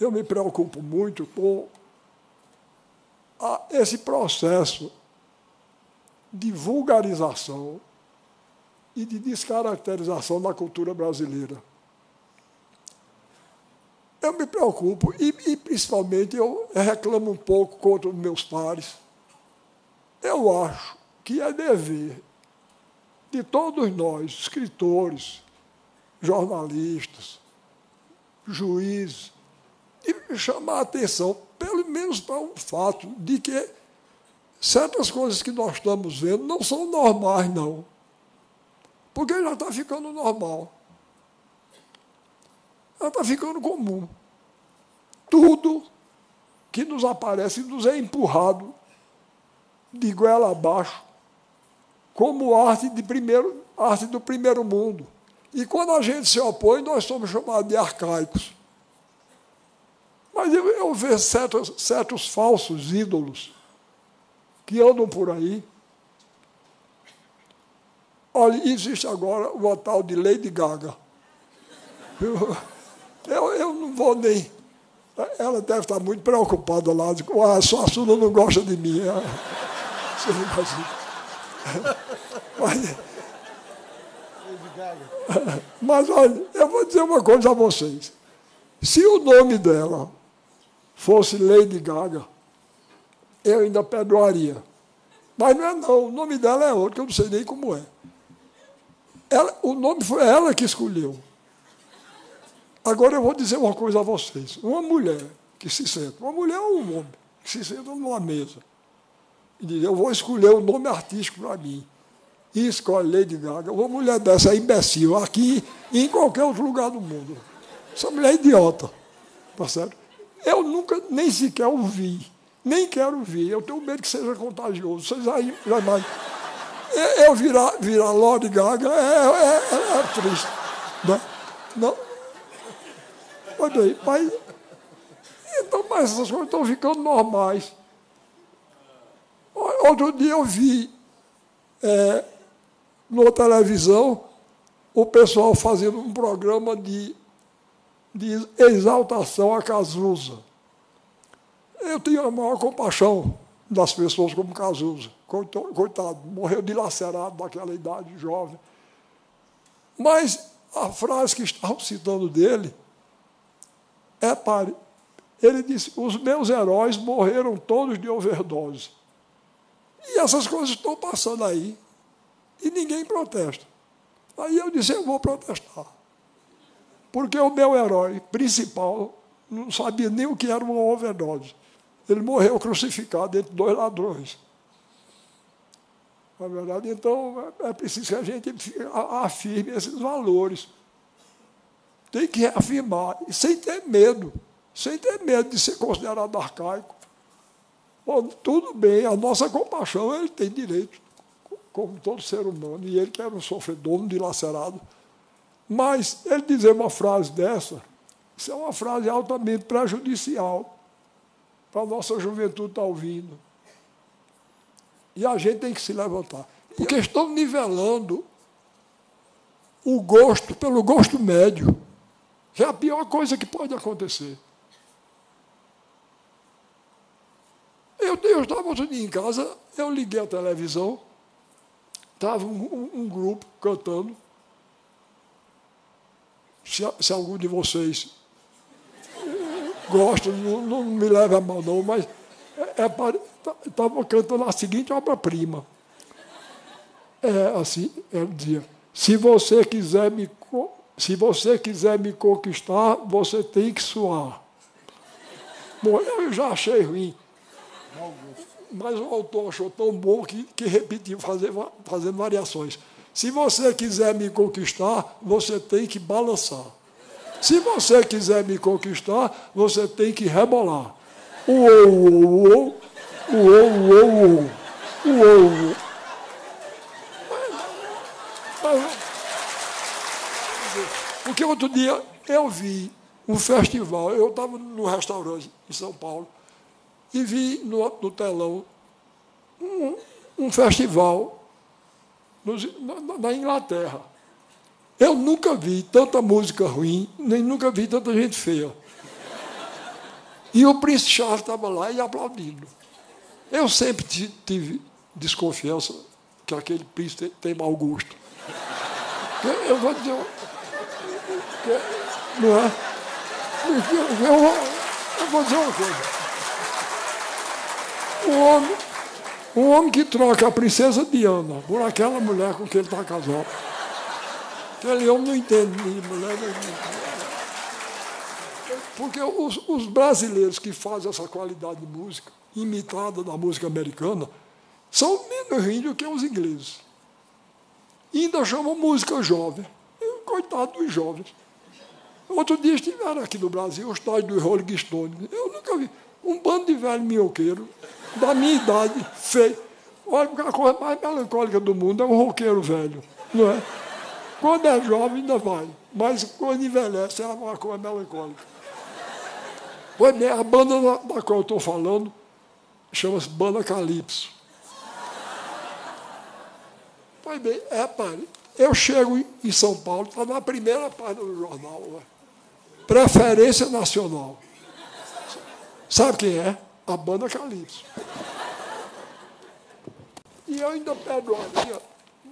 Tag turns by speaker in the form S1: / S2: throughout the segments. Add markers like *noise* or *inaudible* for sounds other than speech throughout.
S1: eu me preocupo muito com a, esse processo de vulgarização e de descaracterização da cultura brasileira. Eu me preocupo e, e, principalmente, eu reclamo um pouco contra os meus pares. Eu acho que é dever de todos nós, escritores, jornalistas, juízes, de chamar a atenção, pelo menos para um fato de que certas coisas que nós estamos vendo não são normais, não. Porque já está ficando normal. Já está ficando comum. Tudo que nos aparece nos é empurrado de goela abaixo, como arte, de primeiro, arte do primeiro mundo. E quando a gente se opõe, nós somos chamados de arcaicos. Mas eu, eu vejo certos, certos falsos ídolos que andam por aí. Olha, existe agora o tal de Lady Gaga. Eu, eu, eu não vou nem. Ela deve estar muito preocupada lá. Ah, sua Sula não gosta de mim. Você não gosta. *laughs* Mas, mas olha, eu vou dizer uma coisa a vocês. Se o nome dela fosse Lady Gaga, eu ainda perdoaria. Mas não é não, o nome dela é outro, eu não sei nem como é. Ela, o nome foi ela que escolheu. Agora eu vou dizer uma coisa a vocês. Uma mulher que se senta, uma mulher ou um homem, que se senta numa mesa e diz, eu vou escolher o nome artístico para mim. E escolhe Lady Gaga. Uma mulher dessa é imbecil, aqui e em qualquer outro lugar do mundo. Essa mulher é idiota. Tá certo? Eu nunca, nem sequer ouvi nem quero vir. Eu tenho medo que seja contagioso. Vocês aí já imaginam. Eu virar, virar Lord Gaga é, é, é, é triste. Né? Não? Olha aí, mas. Então, mas essas coisas estão ficando normais. Outro dia eu vi é, na televisão o pessoal fazendo um programa de, de exaltação a Cazuza. Eu tenho a maior compaixão das pessoas como Cazuza. Coitado, morreu dilacerado naquela idade jovem. Mas a frase que estavam citando dele é para. Ele disse: Os meus heróis morreram todos de overdose. E essas coisas estão passando aí. E ninguém protesta. Aí eu disse: Eu vou protestar. Porque o meu herói principal não sabia nem o que era uma overdose. Ele morreu crucificado entre dois ladrões. Na verdade, então, é preciso que a gente afirme esses valores. Tem que afirmar, sem ter medo, sem ter medo de ser considerado arcaico. Bom, tudo bem, a nossa compaixão ele tem direito, como todo ser humano, e ele que era um sofredor, um dilacerado. Mas ele dizer uma frase dessa, isso é uma frase altamente prejudicial para a nossa juventude estar tá ouvindo. E a gente tem que se levantar. Porque estão nivelando o gosto pelo gosto médio, que é a pior coisa que pode acontecer. Eu, estava outro dia em casa, eu liguei a televisão, estava um, um, grupo cantando. Se, se algum de vocês gosto, não, não me leva a mal não, mas estava é, é cantando a seguinte obra-prima. É assim, ele dizia, se você quiser me se você quiser me conquistar, você tem que suar. Bom, eu já achei ruim. Mas o autor achou tão bom que, que repetiu, fazer, fazendo variações. Se você quiser me conquistar, você tem que balançar. Se você quiser me conquistar, você tem que rebolar. Uou, uou, uou, uou, uou, uou. Porque outro dia eu vi um festival, eu estava num restaurante em São Paulo e vi no, no telão um, um festival na, Inglaterra. Eu nunca vi tanta música ruim, nem nunca vi tanta gente feia. E o príncipe Charles estava lá e aplaudindo. Eu sempre tive desconfiança que aquele príncipe tem mau gosto. Eu vou dizer. Não é? Eu, eu vou dizer uma coisa. Um homem, um homem que troca a princesa Diana por aquela mulher com quem ele está casado. Aquele homem não entende de mulher. Porque os, os brasileiros que fazem essa qualidade de música, imitada da música americana, são menos índios que os ingleses. E ainda chamam música jovem. E, coitado dos jovens. Outro dia estiveram aqui no Brasil os tais do Rolling Stone. Eu nunca vi. Um bando de velho minhoqueiro, da minha idade, feio. Olha, a coisa mais melancólica do mundo é um roqueiro velho, não é? Quando é jovem, ainda vai. Mas quando envelhece, é uma coisa melancólica. Pois bem, a banda da qual eu estou falando chama-se Banda Calypso. Pois bem, é, pai, eu chego em São Paulo, está na primeira página do jornal. Né? Preferência nacional. Sabe quem é? A banda Calypso. E eu ainda perdoaria,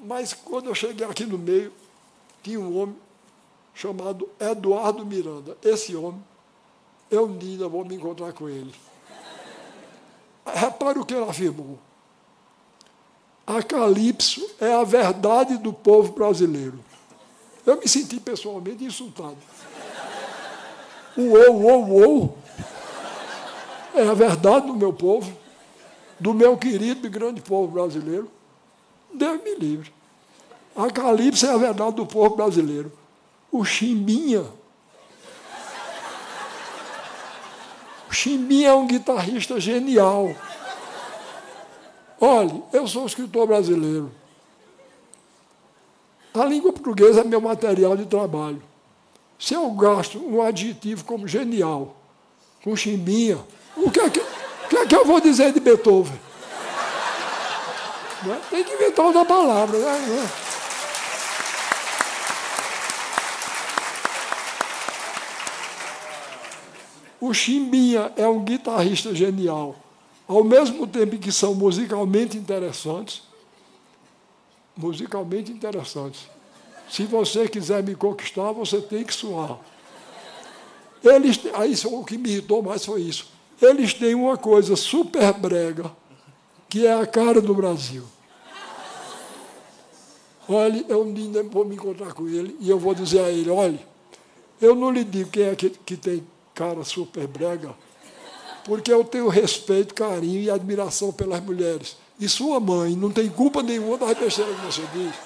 S1: mas quando eu cheguei aqui no meio, tinha um homem chamado Eduardo Miranda. Esse homem, eu ainda vou me encontrar com ele. Repare o que ele afirmou. A Calypso é a verdade do povo brasileiro. Eu me senti pessoalmente insultado. Uou, uou, uou. É a verdade do meu povo, do meu querido e grande povo brasileiro. Deus me livre. A Calypso é a verdade do povo brasileiro. O Chimbinha. O Chimbinha é um guitarrista genial. Olhe, eu sou escritor brasileiro. A língua portuguesa é meu material de trabalho. Se eu gasto um adjetivo como genial, com chimbinha, o que é que, que, é que eu vou dizer de Beethoven? É? Tem que inventar outra palavra. Né? O Chimbinha é um guitarrista genial ao mesmo tempo que são musicalmente interessantes, musicalmente interessantes. Se você quiser me conquistar, você tem que suar. Eles, aí o que me irritou mais foi isso. Eles têm uma coisa super brega, que é a cara do Brasil. Olha, eu ainda vou me encontrar com ele e eu vou dizer a ele, olha, eu não lhe digo quem é que, que tem cara super brega, porque eu tenho respeito, carinho e admiração pelas mulheres. E sua mãe não tem culpa nenhuma das besteiras que você diz.